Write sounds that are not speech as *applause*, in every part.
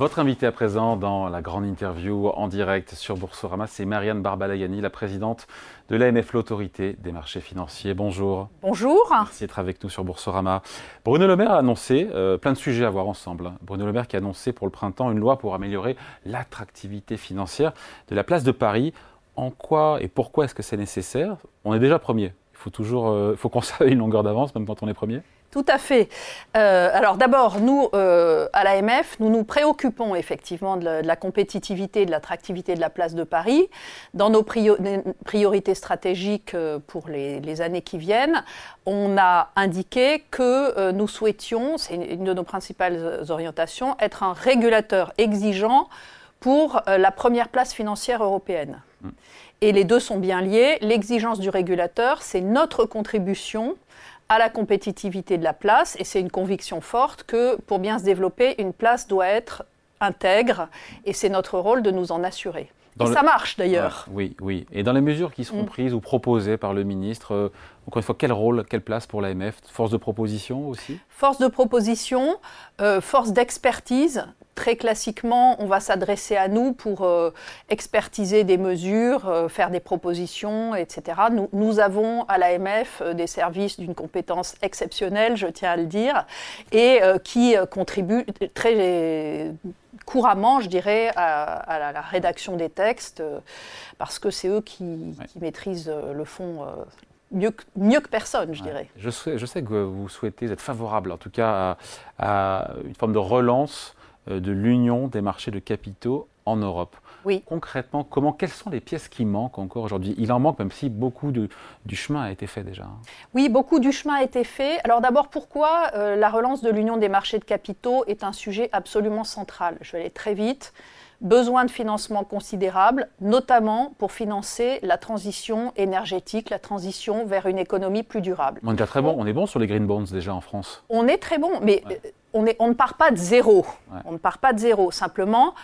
Votre invité à présent dans la grande interview en direct sur Boursorama, c'est Marianne Barbalayani, la présidente de l'AMF, l'autorité des marchés financiers. Bonjour. Bonjour. Merci d'être avec nous sur Boursorama. Bruno Le Maire a annoncé euh, plein de sujets à voir ensemble. Bruno Le Maire qui a annoncé pour le printemps une loi pour améliorer l'attractivité financière de la place de Paris. En quoi et pourquoi est-ce que c'est nécessaire? On est déjà premier. Il faut toujours, euh, faut conserver *laughs* une longueur d'avance même quand on est premier. Tout à fait. Euh, alors d'abord, nous, euh, à l'AMF, nous nous préoccupons effectivement de la, de la compétitivité, de l'attractivité de la place de Paris. Dans nos priorités stratégiques euh, pour les, les, années qui viennent, on a indiqué que euh, nous souhaitions, c'est une de nos principales orientations, être un régulateur exigeant pour la première place financière européenne. Mmh. Et les deux sont bien liés. L'exigence du régulateur, c'est notre contribution à la compétitivité de la place, et c'est une conviction forte que pour bien se développer, une place doit être intègre, et c'est notre rôle de nous en assurer. Dans et le... ça marche d'ailleurs. Ouais, oui, oui. Et dans les mesures qui seront mmh. prises ou proposées par le ministre, euh, encore une fois, quel rôle, quelle place pour l'AMF Force de proposition aussi? Force de proposition, euh, force d'expertise. Très classiquement, on va s'adresser à nous pour euh, expertiser des mesures, euh, faire des propositions, etc. Nous, nous avons à l'AMF euh, des services d'une compétence exceptionnelle, je tiens à le dire, et qui contribuent très couramment, je dirais, à, à la, la, rédaction des textes, parce que c'est eux qui, ouais. qui, maîtrisent le fond mieux que, mieux que personne, je ouais. dirais. Je sais, je sais, que vous souhaitez être favorable, en tout cas, à, à une forme de relance de l'union des marchés de capitaux en Europe. Oui. Concrètement, comment, quelles sont les pièces qui manquent encore aujourd'hui? Il en manque, même si beaucoup de, du chemin a été fait déjà. Oui, beaucoup du chemin a été fait. Alors d'abord, pourquoi euh, la relance de l'union des marchés de capitaux est un sujet absolument central? Je vais aller très vite besoin de financement considérable, notamment pour financer la transition énergétique, la transition vers une économie plus durable. On est déjà très bon, on est bon sur les green bonds déjà en France. On est très bon, mais ouais. On, est, on, ne part pas de zéro. Ouais. On ne part pas de zéro. Simplement,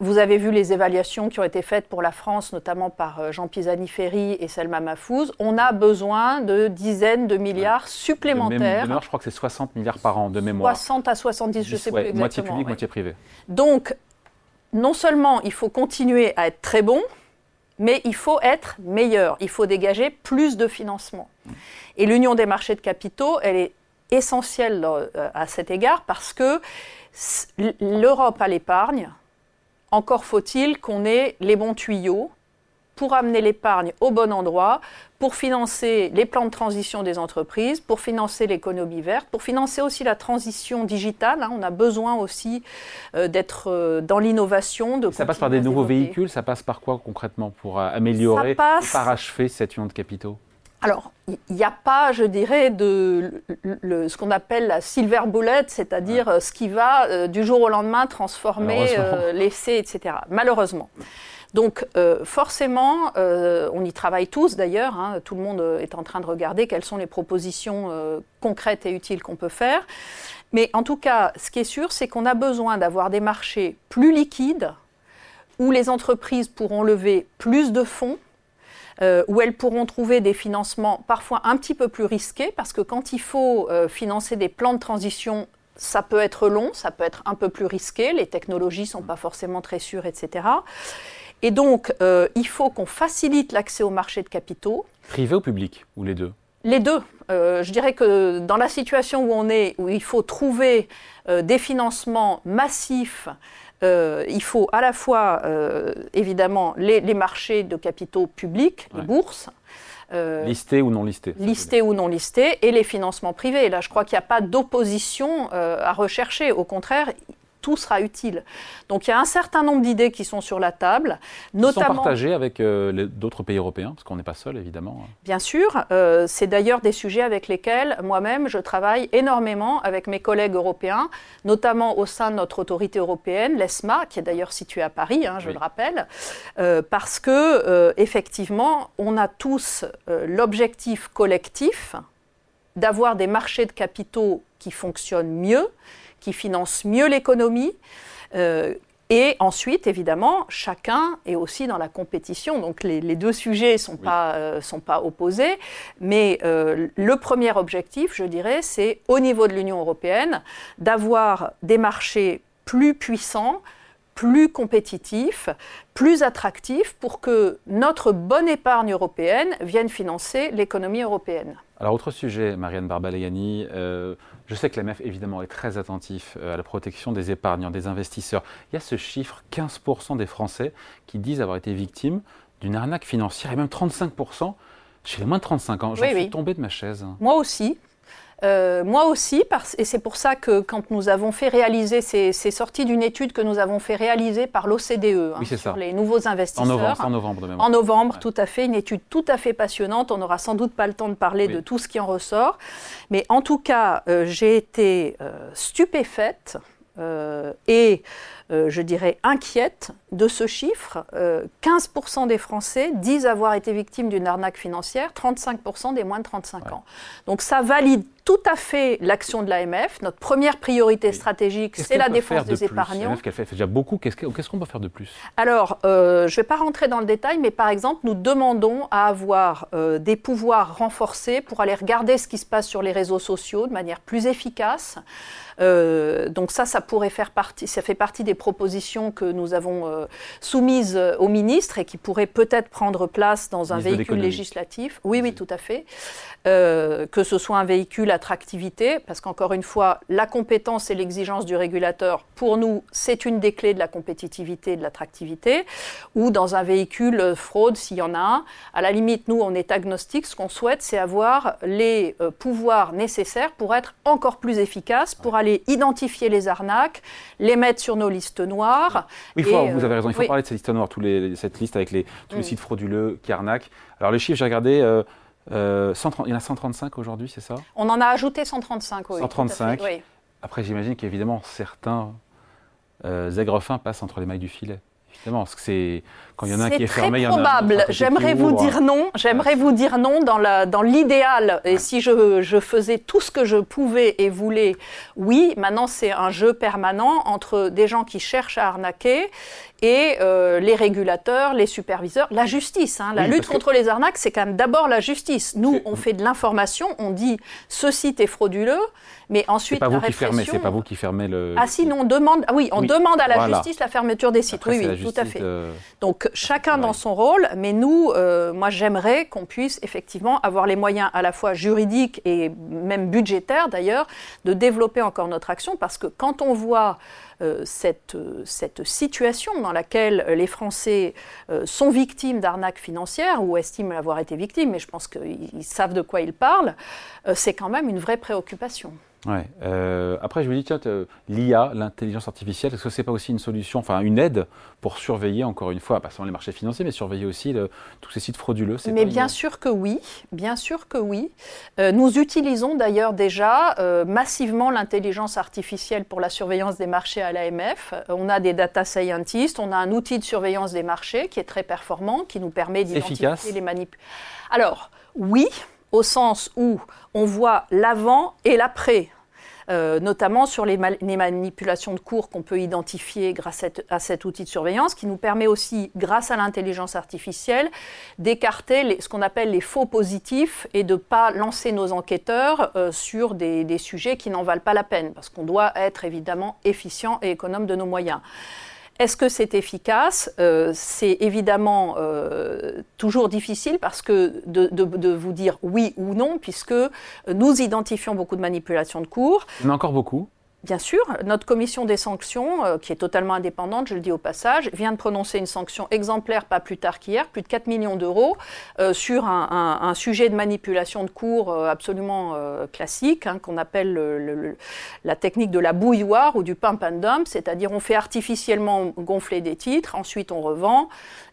vous avez vu les évaluations qui ont été faites pour la France, notamment par euh, Jean Pisani-Ferry et Selma Mahfouz. On a besoin de dizaines de milliards supplémentaires. De mémoire, je crois que c'est 60 milliards par an de mémoire. 60 à 70, je ne sais plus exactement. Moitié public, moitié privé. Donc, non seulement il faut continuer à être très bon, mais il faut être meilleur. Il faut dégager plus de financement. Et l'union des marchés de capitaux, elle est essentielle euh, à cet égard parce que l'Europe a l'épargne. Encore faut-il qu'on ait les bons tuyaux pour amener l'épargne au bon endroit, pour financer les plans de transition des entreprises, pour financer l'économie verte, pour financer aussi la transition digitale. Hein. On a besoin aussi euh, d'être euh, dans l'innovation. Ça passe par des nouveaux véhicules, ça passe par quoi concrètement pour euh, améliorer, passe... parachever cette union de capitaux? Alors, il n'y a pas, je dirais, de le, le, ce qu'on appelle la silver bullet, c'est-à-dire ouais. ce qui va euh, du jour au lendemain transformer euh, l'essai, etc. Malheureusement. Donc euh, forcément, euh, on y travaille tous d'ailleurs, hein, tout le monde est en train de regarder quelles sont les propositions euh, concrètes et utiles qu'on peut faire. Mais en tout cas, ce qui est sûr, c'est qu'on a besoin d'avoir des marchés plus liquides, où les entreprises pourront lever plus de fonds, euh, où elles pourront trouver des financements parfois un petit peu plus risqués, parce que quand il faut euh, financer des plans de transition, ça peut être long, ça peut être un peu plus risqué, les technologies ne sont pas forcément très sûres, etc. Et donc, euh, il faut qu'on facilite l'accès au marché de capitaux. Privé ou public, ou les deux? Les deux. Euh, je dirais que dans la situation où on est, où il faut trouver euh, des financements massifs, euh, il faut à la fois, euh, évidemment, les, les, marchés de capitaux publics, ouais. les bourses. listés ou non listés. Listés ou non listés, et les financements privés. Là, je crois qu'il n'y a pas d'opposition à rechercher. Au contraire, tout sera utile. Donc il y a un certain nombre d'idées qui sont sur la table, notamment sont partagées avec euh, d'autres pays européens, parce qu'on n'est pas seul évidemment. Bien sûr, euh, c'est d'ailleurs des sujets avec lesquels moi-même je travaille énormément avec mes collègues européens, notamment au sein de notre autorité européenne, l'ESMA, qui est d'ailleurs située à Paris, hein, je oui. le rappelle, euh, parce que effectivement, on a tous l'objectif collectif d'avoir des marchés de capitaux qui fonctionnent mieux qui finance mieux l'économie. Euh, et ensuite, évidemment, chacun est aussi dans la compétition. Donc les, les deux sujets ne sont, oui. pas, euh, sont pas opposés. Mais euh, le premier objectif, je dirais, c'est au niveau de l'Union européenne d'avoir des marchés plus puissant, plus compétitif, plus attractif pour que notre bonne épargne européenne vienne financer l'économie européenne. Alors, autre sujet, Marianne Barbaléani, euh, je sais que l'AMF, évidemment, est très attentif euh, à la protection des épargnants, des investisseurs. Il y a ce chiffre, 15% des Français qui disent avoir été victimes d'une arnaque financière, et même 35% chez les moins de 35 ans. J'en suis tombé de ma chaise. Moi aussi. Euh, moi aussi, et c'est pour ça que quand nous avons fait réaliser, c'est sorti d'une étude que nous avons fait réaliser par l'OCDE hein, sur les nouveaux investisseurs. En novembre, en novembre même. En novembre, tout à fait, une étude tout à fait passionnante. On n'aura sans doute pas le temps de parler de tout ce qui en ressort. Mais en tout cas, euh, j'ai été euh, stupéfaite et je dirais inquiète de ce chiffre. 15% des Français disent avoir été victimes d'une arnaque financière, 35% des moins de 35 ans. Donc ça valide tout à fait l'action de l'AMF. Notre première priorité stratégique, c'est la défense des épargnants. L'AMF, fait déjà beaucoup. Qu'est-ce qu'on peut faire de plus? Alors, euh, je ne vais pas rentrer dans le détail, mais par exemple, nous demandons à avoir euh, des pouvoirs renforcés pour aller regarder ce qui se passe sur les réseaux sociaux de manière plus efficace. Euh, donc ça, ça pourrait faire partie, ça fait partie des propositions que nous avons soumises au ministre et qui pourraient peut-être prendre place dans un véhicule législatif. Oui, oui, tout à fait. que ce soit un véhicule l'attractivité, parce qu'encore une fois, la compétence et l'exigence du régulateur, pour nous, c'est une des clés de la compétitivité et de l'attractivité, ou dans un véhicule fraude, s'il y en a un. À la limite, nous, on est agnostique. Ce qu'on souhaite, c'est avoir les euh, pouvoirs nécessaires pour être encore plus efficace, pour aller identifier les arnaques, les mettre sur nos listes noires. Oui, vous avez raison, il faut parler de cette liste noire, tous les, cette liste avec les, tous les mm. sites frauduleux qui arnaquent. Alors, les chiffres, j'ai regardé. Euh, euh, il y en a 135 aujourd'hui, c'est ça? On en a ajouté 135, oui. 135. Après, j'imagine qu'évidemment, certains euh, aigres fins passent entre les mailles du filet. Évidemment, parce que c'est quand il y en a un qui est fermé, il y en a probable. J'aimerais vous dire non. J'aimerais vous dire non dans la dans l'idéal. Et si je, je, faisais tout ce que je pouvais et voulais, oui. Maintenant, c'est un jeu permanent entre des gens qui cherchent à arnaquer et euh, les régulateurs, les superviseurs, la justice. Hein. La lutte contre les arnaques, c'est quand même d'abord la justice. Nous, on fait de l'information, on dit ce site est frauduleux, mais ensuite pas la vous qui fermez, c'est pas vous qui fermez le. Ah si, non, on demande. Ah oui, on demande à la justice la fermeture des sites. oui, oui, tout à fait. Euh, Donc chacun dans son rôle, mais nous, euh, moi, j'aimerais qu'on puisse effectivement avoir les moyens à la fois juridiques et même budgétaires d'ailleurs de développer encore notre action, parce que quand on voit cette, cette, situation dans laquelle les Français euh, sont victimes d'arnaques financières ou estiment avoir été victimes, mais je pense qu'ils savent de quoi ils parlent, euh, c'est quand même une vraie préoccupation. Ouais. Euh, après, je me dis, tiens, l'IA, l'intelligence artificielle, est-ce que ce n'est pas aussi une solution, enfin une aide pour surveiller, encore une fois, pas seulement les marchés financiers, mais surveiller aussi tous ces sites frauduleux Mais bien sûr que oui, bien sûr que oui. Euh, nous utilisons d'ailleurs déjà euh, massivement l'intelligence artificielle pour la surveillance des marchés à l'AMF. On a des data scientists, on a un outil de surveillance des marchés qui est très performant, qui nous permet d'identifier les manipulations. Alors, oui, au sens où on voit l'avant et l'après. Euh, notamment sur les, manipulations de cours qu'on peut identifier grâce à, cet outil de surveillance, qui nous permet aussi, grâce à l'intelligence artificielle, d'écarter ce qu'on appelle les faux positifs et de ne pas lancer nos enquêteurs euh, sur des, des sujets qui n'en valent pas la peine, parce qu'on doit être évidemment efficient et économe de nos moyens. Est-ce que c'est efficace? Euh, C'est évidemment euh, toujours difficile parce que de, vous dire oui ou non, puisque nous identifions beaucoup de manipulations de cours. Il y en a encore beaucoup. Bien sûr, notre commission des sanctions, euh, qui est totalement indépendante, je le dis au passage, vient de prononcer une sanction exemplaire pas plus tard qu'hier, plus de 4 millions d'euros, euh, sur un, sujet de manipulation de cours euh, absolument classique, hein, qu'on appelle la technique de la bouilloire ou du pump and dump, c'est-à-dire on fait artificiellement gonfler des titres, ensuite on revend,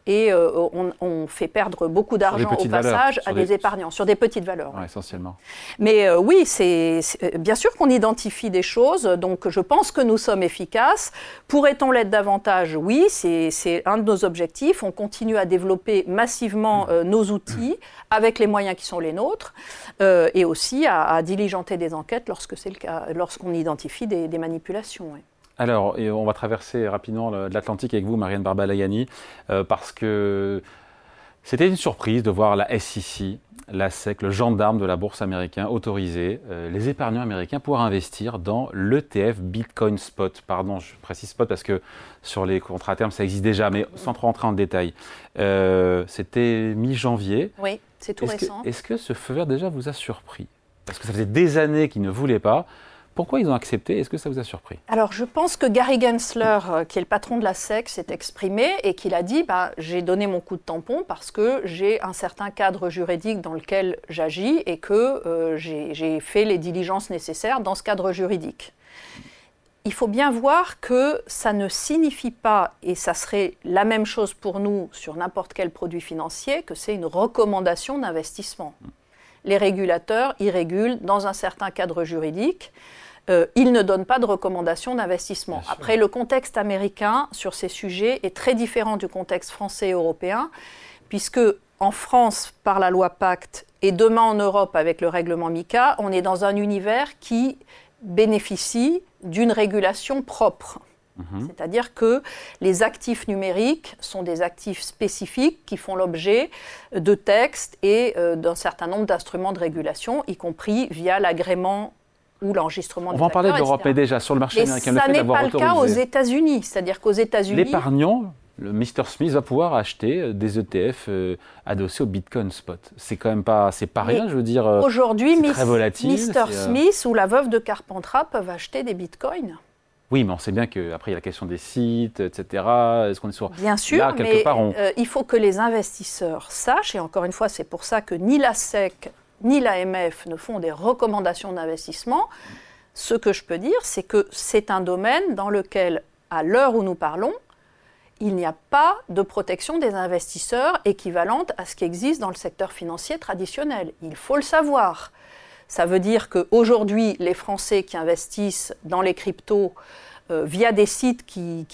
et on, fait perdre beaucoup d'argent au passage à des, épargnants, sur des petites valeurs. essentiellement. Mais oui, c'est bien sûr qu'on identifie des choses, donc je pense que nous sommes efficaces. Pourrait-on l'être davantage? Oui, c'est un de nos objectifs. On continue à développer massivement euh, nos outils avec les moyens qui sont les nôtres, et aussi à, diligenter des enquêtes lorsque c'est le cas, lorsqu'on identifie des, manipulations. Alors, on va traverser rapidement l'Atlantique avec vous, Marianne Barbalayani, euh, parce que C'était une surprise de voir la SEC, la SEC, le gendarme de la bourse américaine, autoriser euh, les épargnants américains pour investir dans l'ETF Bitcoin Spot. Pardon, je précise spot parce que sur les contrats à terme, ça existe déjà, mais sans trop rentrer en détail. Euh, c'était mi-janvier. Oui, c'est tout récent. Est-ce que ce feu vert déjà vous a surpris? Parce que ça faisait des années qu'ils ne voulaient pas. Pourquoi ils ont accepté? Est-ce que ça vous a surpris? Alors, je pense que Gary Gensler, euh, qui est le patron de la SEC, s'est exprimé et qu'il a dit bah, J'ai donné mon coup de tampon parce que j'ai un certain cadre juridique dans lequel j'agis et que euh, j'ai fait les diligences nécessaires dans ce cadre juridique. Il faut bien voir que ça ne signifie pas, et ça serait la même chose pour nous sur n'importe quel produit financier, que c'est une recommandation d'investissement. Les régulateurs y régulent dans un certain cadre juridique. Euh, il ne donne pas de recommandations d'investissement. Après, le contexte américain sur ces sujets est très différent du contexte français et européen, puisque en France, par la loi Pacte, et demain en Europe avec le règlement MICA, on est dans un univers qui bénéficie d'une régulation propre. Mhm. C'est-à-dire que les actifs numériques sont des actifs spécifiques qui font l'objet de textes et euh, d'un certain nombre d'instruments de régulation, y compris via l'agrément ou l'enregistrement. On va en parler de l'Europe déjà sur le marché américain. Ça n'est pas le cas aux États-Unis, c'est-à-dire qu'aux États-Unis, l'épargnant, le Mr Smith va pouvoir acheter euh, des ETF euh, adossés au Bitcoin spot. C'est quand même pas, c'est pas rien, je veux dire. Aujourd'hui, Mr Smith ou la veuve de Carpentras peuvent acheter des Bitcoins. Oui, mais on sait bien qu'après, il y a la question des sites, etc. Est-ce qu'on est sur. Bien sûr, mais il faut que les investisseurs sachent, et encore une fois, c'est pour ça que ni la SEC ni l'AMF ne font des recommandations d'investissement, ce que je peux dire, c'est que c'est un domaine dans lequel, à l'heure où nous parlons, il n'y a pas de protection des investisseurs équivalente à ce qui existe dans le secteur financier traditionnel. Il faut le savoir. Ça veut dire qu'aujourd'hui, les Français qui investissent dans les cryptos euh, via des sites qui,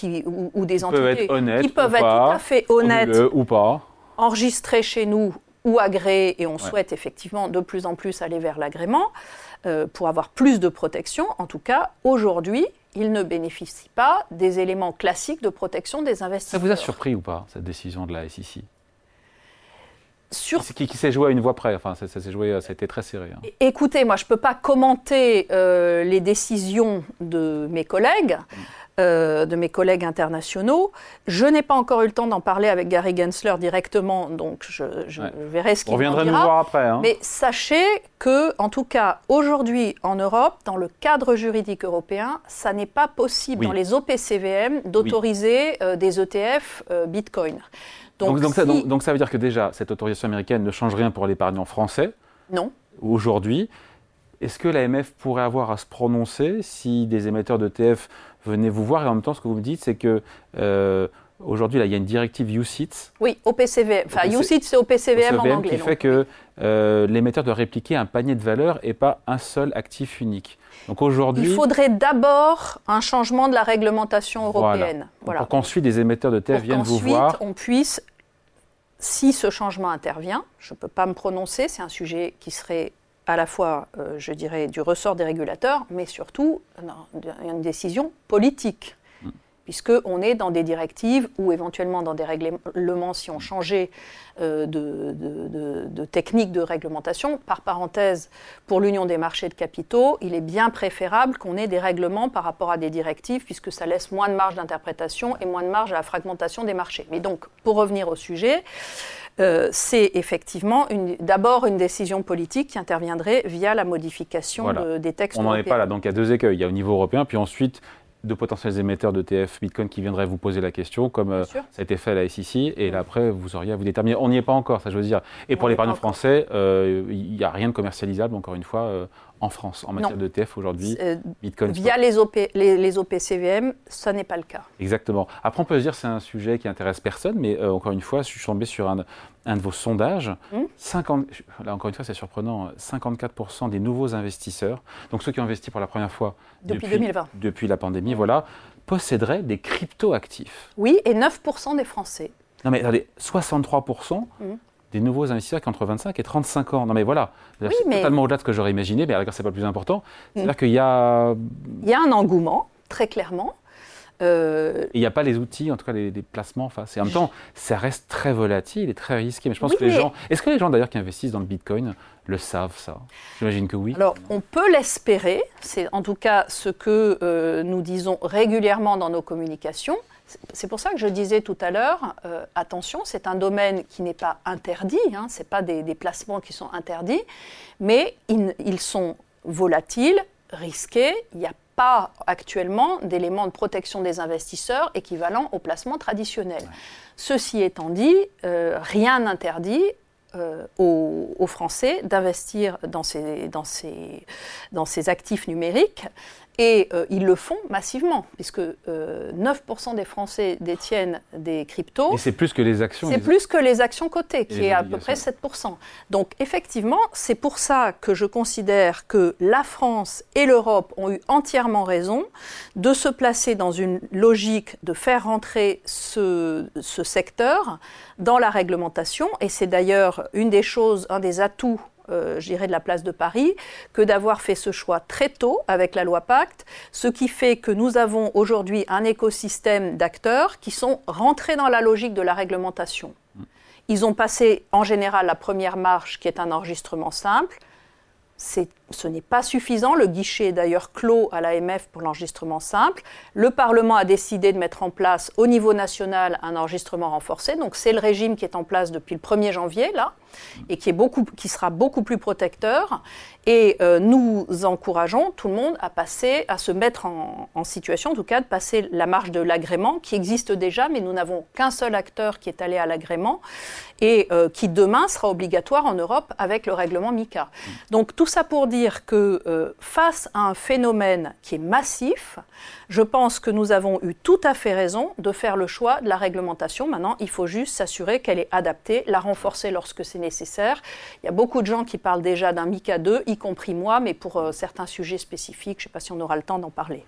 ou, des entités qui peuvent être tout à fait honnêtes ou pas. enregistrés chez nous ou agréé, et on souhaite effectivement de plus en plus aller vers l'agrément euh, pour avoir plus de protection. En tout cas, aujourd'hui, il ne bénéficie pas des éléments classiques de protection des investisseurs. Ça vous a surpris ou pas, cette décision de la SEC sur... Qui, s'est joué à une voix près, enfin ça, s'est joué, ça a été très serré. Hein. Écoutez, moi je ne peux pas commenter euh, les décisions de mes collègues. Mm. Euh, de mes collègues internationaux. Je n'ai pas encore eu le temps d'en parler avec Gary Gensler directement, donc je, verrai ce qu'il en dira. nous voir après. Hein. Mais sachez que, en tout cas, aujourd'hui en Europe, dans le cadre juridique européen, ça n'est pas possible dans les OPCVM d'autoriser euh, des ETF euh, Bitcoin. Donc, donc, ça, donc, ça, veut dire que déjà, cette autorisation américaine ne change rien pour l'épargnant français Non. Aujourd'hui. Est-ce que l'AMF pourrait avoir à se prononcer si des émetteurs d'ETF venez vous voir? Et en même temps, ce que vous me dites, c'est que euh, aujourd'hui, il y a une directive UCITS. Oui, OPCVM. Enfin, UCITS, c'est OPCVM, en anglais. Qui fait que euh, l'émetteur doit répliquer un panier de valeurs et pas un seul actif unique. Donc aujourd'hui. Il faudrait d'abord un changement de la réglementation européenne. Voilà. Pour qu'ensuite des émetteurs de terre viennent vous voir. on puisse, si ce changement intervient, je ne peux pas me prononcer, c'est un sujet qui serait à la fois, euh, je dirais, du ressort des régulateurs, mais surtout une décision politique. Puisqu'on est dans des directives ou éventuellement dans des règlements si on changeait euh, de, de, de, technique de réglementation. Par parenthèse, pour l'Union des marchés de capitaux, il est bien préférable qu'on ait des règlements par rapport à des directives, puisque ça laisse moins de marge d'interprétation et moins de marge à la fragmentation des marchés. Mais donc, pour revenir au sujet, euh, c'est effectivement d'abord une décision politique qui interviendrait via la modification des textes. On n'en est pas là, donc il y a deux écueils. Il y a au niveau européen, puis ensuite de potentiels émetteurs de TF Bitcoin qui viendraient vous poser la question, comme euh, ça a été fait à la SEC, et là après vous auriez à vous déterminer. On n'y est pas encore, ça je veux dire. Et pour l'épargne français, euh, il n'y a rien de commercialisable, encore une fois, en France en matière d'ETF aujourd'hui euh, Bitcoin Via les, OP, les, OPCVM, ça n'est pas le cas. Exactement. Après, on peut se dire que c'est un sujet qui intéresse personne, mais euh, encore une fois, je suis tombé sur un, un de vos sondages. 50, hmm. là, encore une fois, c'est surprenant 54% des nouveaux investisseurs, donc ceux qui ont investi pour la première fois depuis, 2020, depuis la pandémie, voilà, posséderaient des crypto-actifs. Oui, et 9% des Français. Non, mais regardez, 63% des nouveaux investisseurs qui ont entre 25 et 35 ans. Non mais voilà, c'est totalement au-delà de ce que j'aurais imaginé, mais d'accord, c'est pas le plus important. C'est-à-dire mm. qu'il y a... Il y a un engouement, très clairement. il n'y a pas les outils, en tout cas les, placements face. Et en même temps, ça reste très volatile et très risqué. Mais je pense que les gens. Est-ce que les gens d'ailleurs qui investissent dans le Bitcoin le savent, ça? J'imagine que oui. Alors, on peut l'espérer. C'est en tout cas ce que euh, nous disons régulièrement dans nos communications. C'est pour ça que je disais tout à l'heure, euh, attention, c'est un domaine qui n'est pas interdit, hein, ce n'est pas des, placements qui sont interdits, mais ils, sont volatiles, risqués, il n'y a pas actuellement d'éléments de protection des investisseurs équivalents aux placements traditionnels. Ceci étant dit, euh, rien n'interdit euh, aux, Français d'investir dans ces, dans, ces, dans ces actifs numériques et euh, ils le font massivement, puisque 9% euh, des Français détiennent des cryptos. Et c'est plus que les actions. C'est plus que les actions cotées, qui est à peu près 7%. Donc effectivement, c'est pour ça que je considère que la France et l'Europe ont eu entièrement raison de se placer dans une logique de faire rentrer ce, ce secteur dans la réglementation. Et c'est d'ailleurs une des choses, un des atouts euh, je dirais, de la place de Paris, que d'avoir fait ce choix très tôt avec la loi Pacte, ce qui fait que nous avons aujourd'hui un écosystème d'acteurs qui sont rentrés dans la logique de la réglementation. Ils ont passé en général la première marche qui est un enregistrement simple. Ce n'est pas suffisant. Le guichet est d'ailleurs clos à l'AMF pour l'enregistrement simple. Le Parlement a décidé de mettre en place au niveau national un enregistrement renforcé. Donc c'est le régime qui est en place depuis le 1er janvier, là et qui, est beaucoup, qui sera beaucoup plus protecteur. Et euh, nous encourageons tout le monde à passer, à se mettre en, situation, en tout cas, de passer la marche de l'agrément qui existe déjà, mais nous n'avons qu'un seul acteur qui est allé à l'agrément et euh, qui demain sera obligatoire en Europe avec le règlement MICA. Donc tout ça pour dire que euh, face à un phénomène qui est massif, je pense que nous avons eu tout à fait raison de faire le choix de la réglementation. Maintenant, il faut juste s'assurer qu'elle est adaptée, la renforcer lorsque c'est nécessaire. Il y a beaucoup de gens qui parlent déjà d'un MICA 2, y compris moi, mais pour euh, certains sujets spécifiques, je ne sais pas si on aura le temps d'en parler.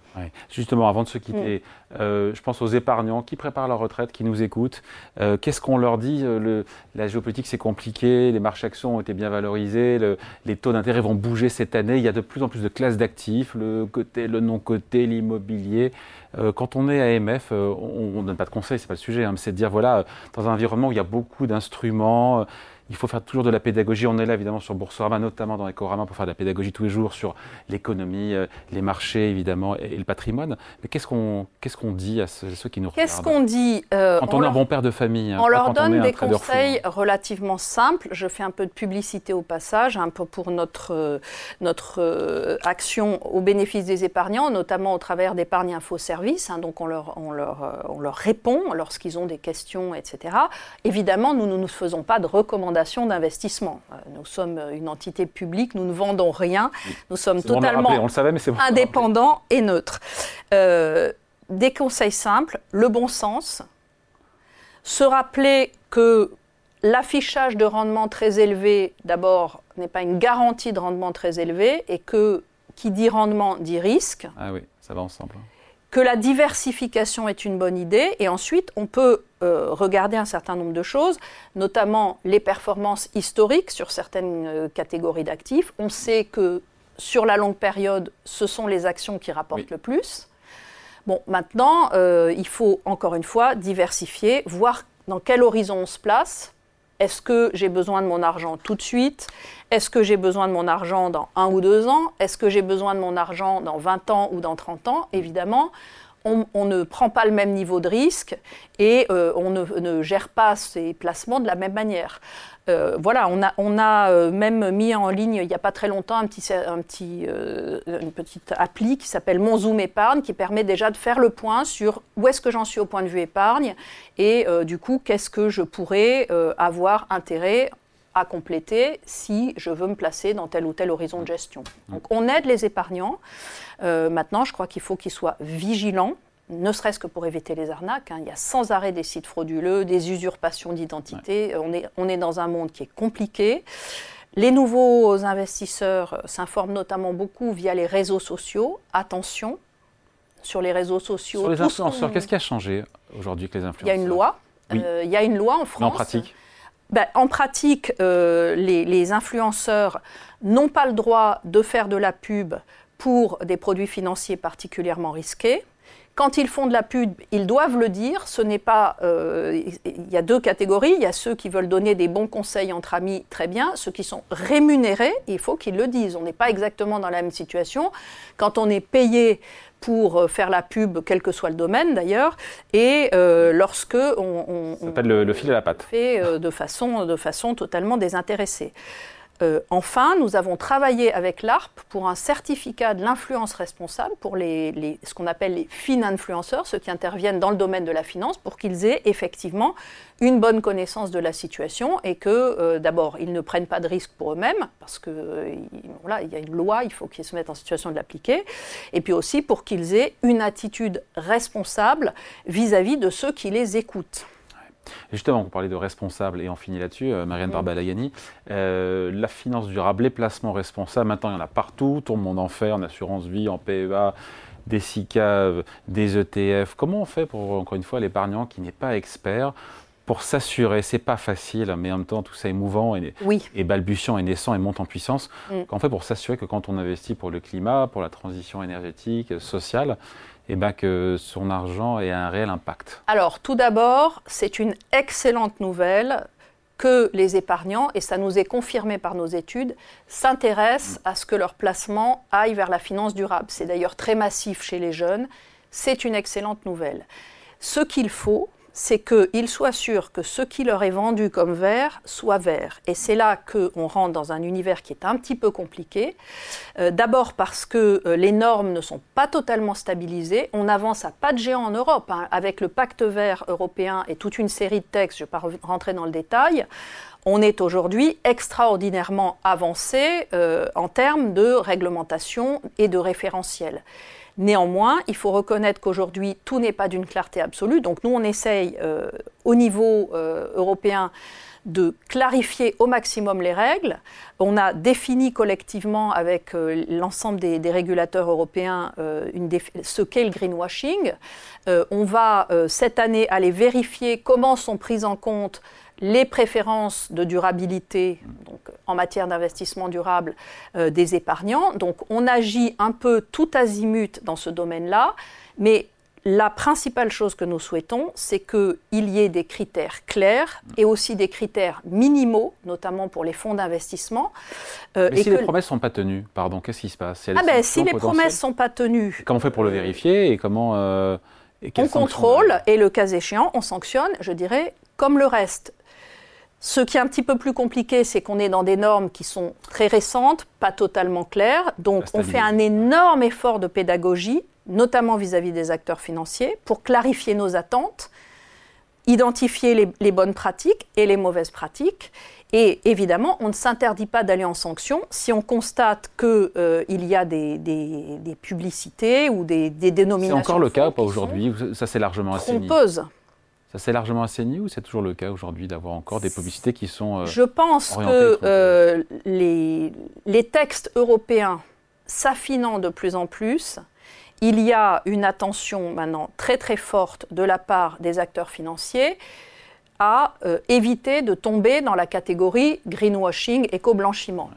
Justement, avant de se quitter, mm. euh, je pense aux épargnants qui préparent leur retraite, qui nous écoutent. Euh, qu'est-ce qu'on leur dit le, La géopolitique, c'est compliqué, les marchés actions ont été bien valorisés, les taux d'intérêt vont bouger cette année, il y a de plus en plus de classes d'actifs, le côté, le non-côté, l'immobilier. Euh, quand on est AMF, euh, on ne donne pas de conseils, c'est pas le sujet, hein, c'est de dire voilà, dans un environnement où il y a beaucoup d'instruments, il faut faire toujours de la pédagogie. On est là évidemment sur Boursorama, notamment dans Ecorama, pour faire de la pédagogie tous les jours sur l'économie, euh, les marchés évidemment et, le patrimoine. Mais qu'est-ce qu'on qu'est-ce qu'on dit à ceux, qui nous regardent Qu'est-ce qu'on dit euh, Quand on, est un bon père de famille. Hein, on leur donne des conseils relativement simples. Je fais un peu de publicité au passage, un peu pour notre, euh, notre action au bénéfice des épargnants, notamment au travers d'épargne info service. Hein, donc on leur, on, leur, on leur répond lorsqu'ils ont des questions, etc. Évidemment, nous ne nous faisons pas de recommandations d'investissement. Euh, nous sommes une entité publique, nous ne vendons rien, nous sommes totalement indépendants et neutres. Euh, des conseils simples, le bon sens, se rappeler que l'affichage de rendement très élevé, d'abord, n'est pas une garantie de rendement très élevé et que qui dit rendement dit risque. Ah oui, ça va ensemble. Que la diversification est une bonne idée et ensuite on peut euh, regarder un certain nombre de choses, notamment les performances historiques sur certaines euh, catégories d'actifs. On sait que sur la longue période, ce sont les actions qui rapportent le plus. Bon, maintenant, euh, il faut encore une fois diversifier, voir dans quel horizon on se place est-ce que j'ai besoin de mon argent tout de suite? Est-ce que j'ai besoin de mon argent dans un ou deux ans? Est-ce que j'ai besoin de mon argent dans 20 ans ou dans 30 ans? Évidemment, on, ne prend pas le même niveau de risque et euh, on ne, gère pas ses placements de la même manière. Euh, voilà, on a, euh, même mis en ligne il n'y a pas très longtemps un petit, un petit, une petite appli qui s'appelle Mon Zoom Épargne qui permet déjà de faire le point sur où est-ce que j'en suis au point de vue épargne et du coup qu'est-ce que je pourrais avoir intérêt à compléter si je veux me placer dans tel ou tel horizon de gestion. Donc on aide les épargnants. maintenant, je crois qu'il faut qu'ils soient vigilants ne serait-ce que pour éviter les arnaques. Hein. Il y a sans arrêt des sites frauduleux, des usurpations d'identité. On, est, on est dans un monde qui est compliqué. Les nouveaux investisseurs s'informent notamment beaucoup via les réseaux sociaux. Attention, sur les réseaux sociaux. Sur les influenceurs, qu'est-ce qui a changé aujourd'hui avec les influenceurs Il y a une loi. Euh, il y a une loi en France. en pratique ben, en pratique, euh, les, influenceurs n'ont pas le droit de faire de la pub pour des produits financiers particulièrement risqués. quand ils font de la pub, ils doivent le dire. Ce n'est pas. Euh, il y a deux catégories. Il y a ceux qui veulent donner des bons conseils entre amis, très bien. Ceux qui sont rémunérés, il faut qu'ils le disent. On n'est pas exactement dans la même situation. Quand on est payé pour euh, faire la pub, quel que soit le domaine d'ailleurs, et euh, lorsque on, Ça s'appelle le, fil à la patte. fait de façon, de façon totalement désintéressée. Euh, enfin, nous avons travaillé avec l'ARP pour un certificat de l'influence responsable pour ce qu'on appelle les fin influenceurs, ceux qui interviennent dans le domaine de la finance, pour qu'ils aient effectivement une bonne connaissance de la situation et que, euh, d'abord, ils ne prennent pas de risques pour eux-mêmes, parce que euh, il y a une loi, il faut qu'ils se mettent en situation de l'appliquer, et puis aussi pour qu'ils aient une attitude responsable vis à -vis de ceux qui les écoutent justement, on parlait de responsable et on finit là-dessus, euh, Marianne Barbalayani. Euh, la finance durable, les placements responsables, maintenant il y en a partout, tout le monde en fait, en assurance vie, en PEA, des SICAV, des ETF. Comment on fait pour, encore une fois, l'épargnant qui n'est pas expert pour s'assurer, c'est pas facile, mais en même temps tout ça est mouvant et, et balbutiant et naissant et monte en puissance. Mm. On fait pour s'assurer que quand on investit pour le climat, pour la transition énergétique, sociale, eh ben, que son argent ait un réel impact Alors, tout d'abord, c'est une excellente nouvelle que les épargnants, et ça nous est confirmé par nos études, s'intéressent à ce que leur placement aille vers la finance durable. C'est d'ailleurs très massif chez les jeunes. C'est une excellente nouvelle. Ce qu'il faut, c'est qu'ils soient sûrs que ce qui leur est vendu comme vert soit vert. Et c'est là qu'on rentre dans un univers qui est un petit peu compliqué. Euh, d'abord parce que euh, les normes ne sont pas totalement stabilisées. On avance à pas de géant en Europe, hein, avec le pacte vert européen et toute une série de textes, je ne vais pas rentrer dans le détail. On est aujourd'hui extraordinairement avancé euh, en termes de réglementation et de référentiel. Néanmoins, il faut reconnaître qu'aujourd'hui, tout n'est pas d'une clarté absolue. Donc nous, on essaye euh, au niveau euh, européen de clarifier au maximum les règles. On a défini collectivement avec euh, l'ensemble des, régulateurs européens ce qu'est le greenwashing. on va cette année aller vérifier comment sont prises en compte les préférences de durabilité donc, en matière d'investissement durable euh, des épargnants. Donc on agit un peu tout azimut dans ce domaine-là, mais la principale chose que nous souhaitons, c'est qu'il y ait des critères clairs et aussi des critères minimaux, notamment pour les fonds d'investissement. Euh, Mais si les promesses ne sont pas tenues, pardon, qu'est-ce qui se passe? Ah ben, si les promesses ne sont pas tenues... Comment on fait pour le vérifier et comment... Euh, on contrôle et le cas échéant, on sanctionne, je dirais, comme le reste. Ce qui est un petit peu plus compliqué, c'est qu'on est dans des normes qui sont très récentes, pas totalement claires. Donc on fait un énorme effort de pédagogie, notamment vis-à-vis des acteurs financiers, pour clarifier nos attentes, identifier les, bonnes pratiques et les mauvaises pratiques. Et évidemment, on ne s'interdit pas d'aller en sanction si on constate qu'il euh, y a des, publicités ou des, dénominations. C'est encore le cas, pas aujourd'hui? Ça s'est largement assaini. Ça s'est largement assaini ou c'est toujours le cas aujourd'hui d'avoir encore des publicités qui sont... Euh, Je pense que euh, les, les, textes européens s'affinant de plus en plus, il y a une attention maintenant très très forte de la part des acteurs financiers à euh, éviter de tomber dans la catégorie greenwashing, éco-blanchiment.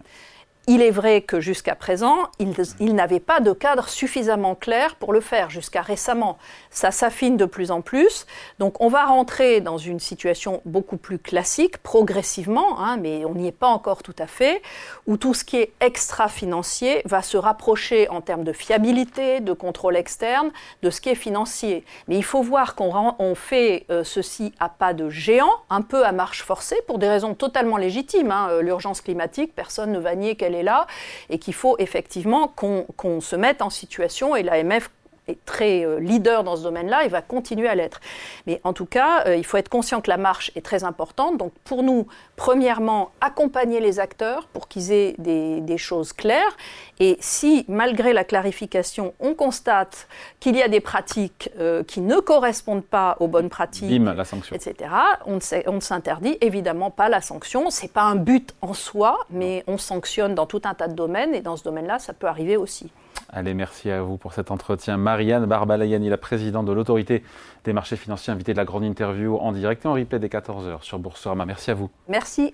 Il est vrai que jusqu'à présent, il, n'avait pas de cadre suffisamment clair pour le faire, jusqu'à récemment. Ça s'affine de plus en plus. Donc on va rentrer dans une situation beaucoup plus classique, progressivement, hein, mais on n'y est pas encore tout à fait, où tout ce qui est extra-financier va se rapprocher en termes de fiabilité, de contrôle externe, de ce qui est financier. Mais il faut voir qu'on fait euh, ceci à pas de géant, un peu à marche forcée, pour des raisons totalement légitimes. Hein. Euh, l'urgence climatique, personne ne va nier qu'elle est là et qu'il faut effectivement qu'on se mette en situation, et l'AMF est très euh, leader dans ce domaine-là et va continuer à l'être. Mais en tout cas, euh, il faut être conscient que la marche est très importante. Donc pour nous, premièrement, accompagner les acteurs pour qu'ils aient des, choses claires. Et si, malgré la clarification, on constate qu'il y a des pratiques euh, qui ne correspondent pas aux bonnes pratiques, la sanction. etc., on ne s'interdit évidemment pas la sanction. Ce n'est pas un but en soi, mais on sanctionne dans tout un tas de domaines. Et dans ce domaine-là, ça peut arriver aussi. Allez, merci à vous pour cet entretien. Marianne Barbalayani, la présidente de l'autorité des marchés financiers, invitée de la grande interview en direct et en replay dès 14h sur Boursorama. Merci à vous. Merci.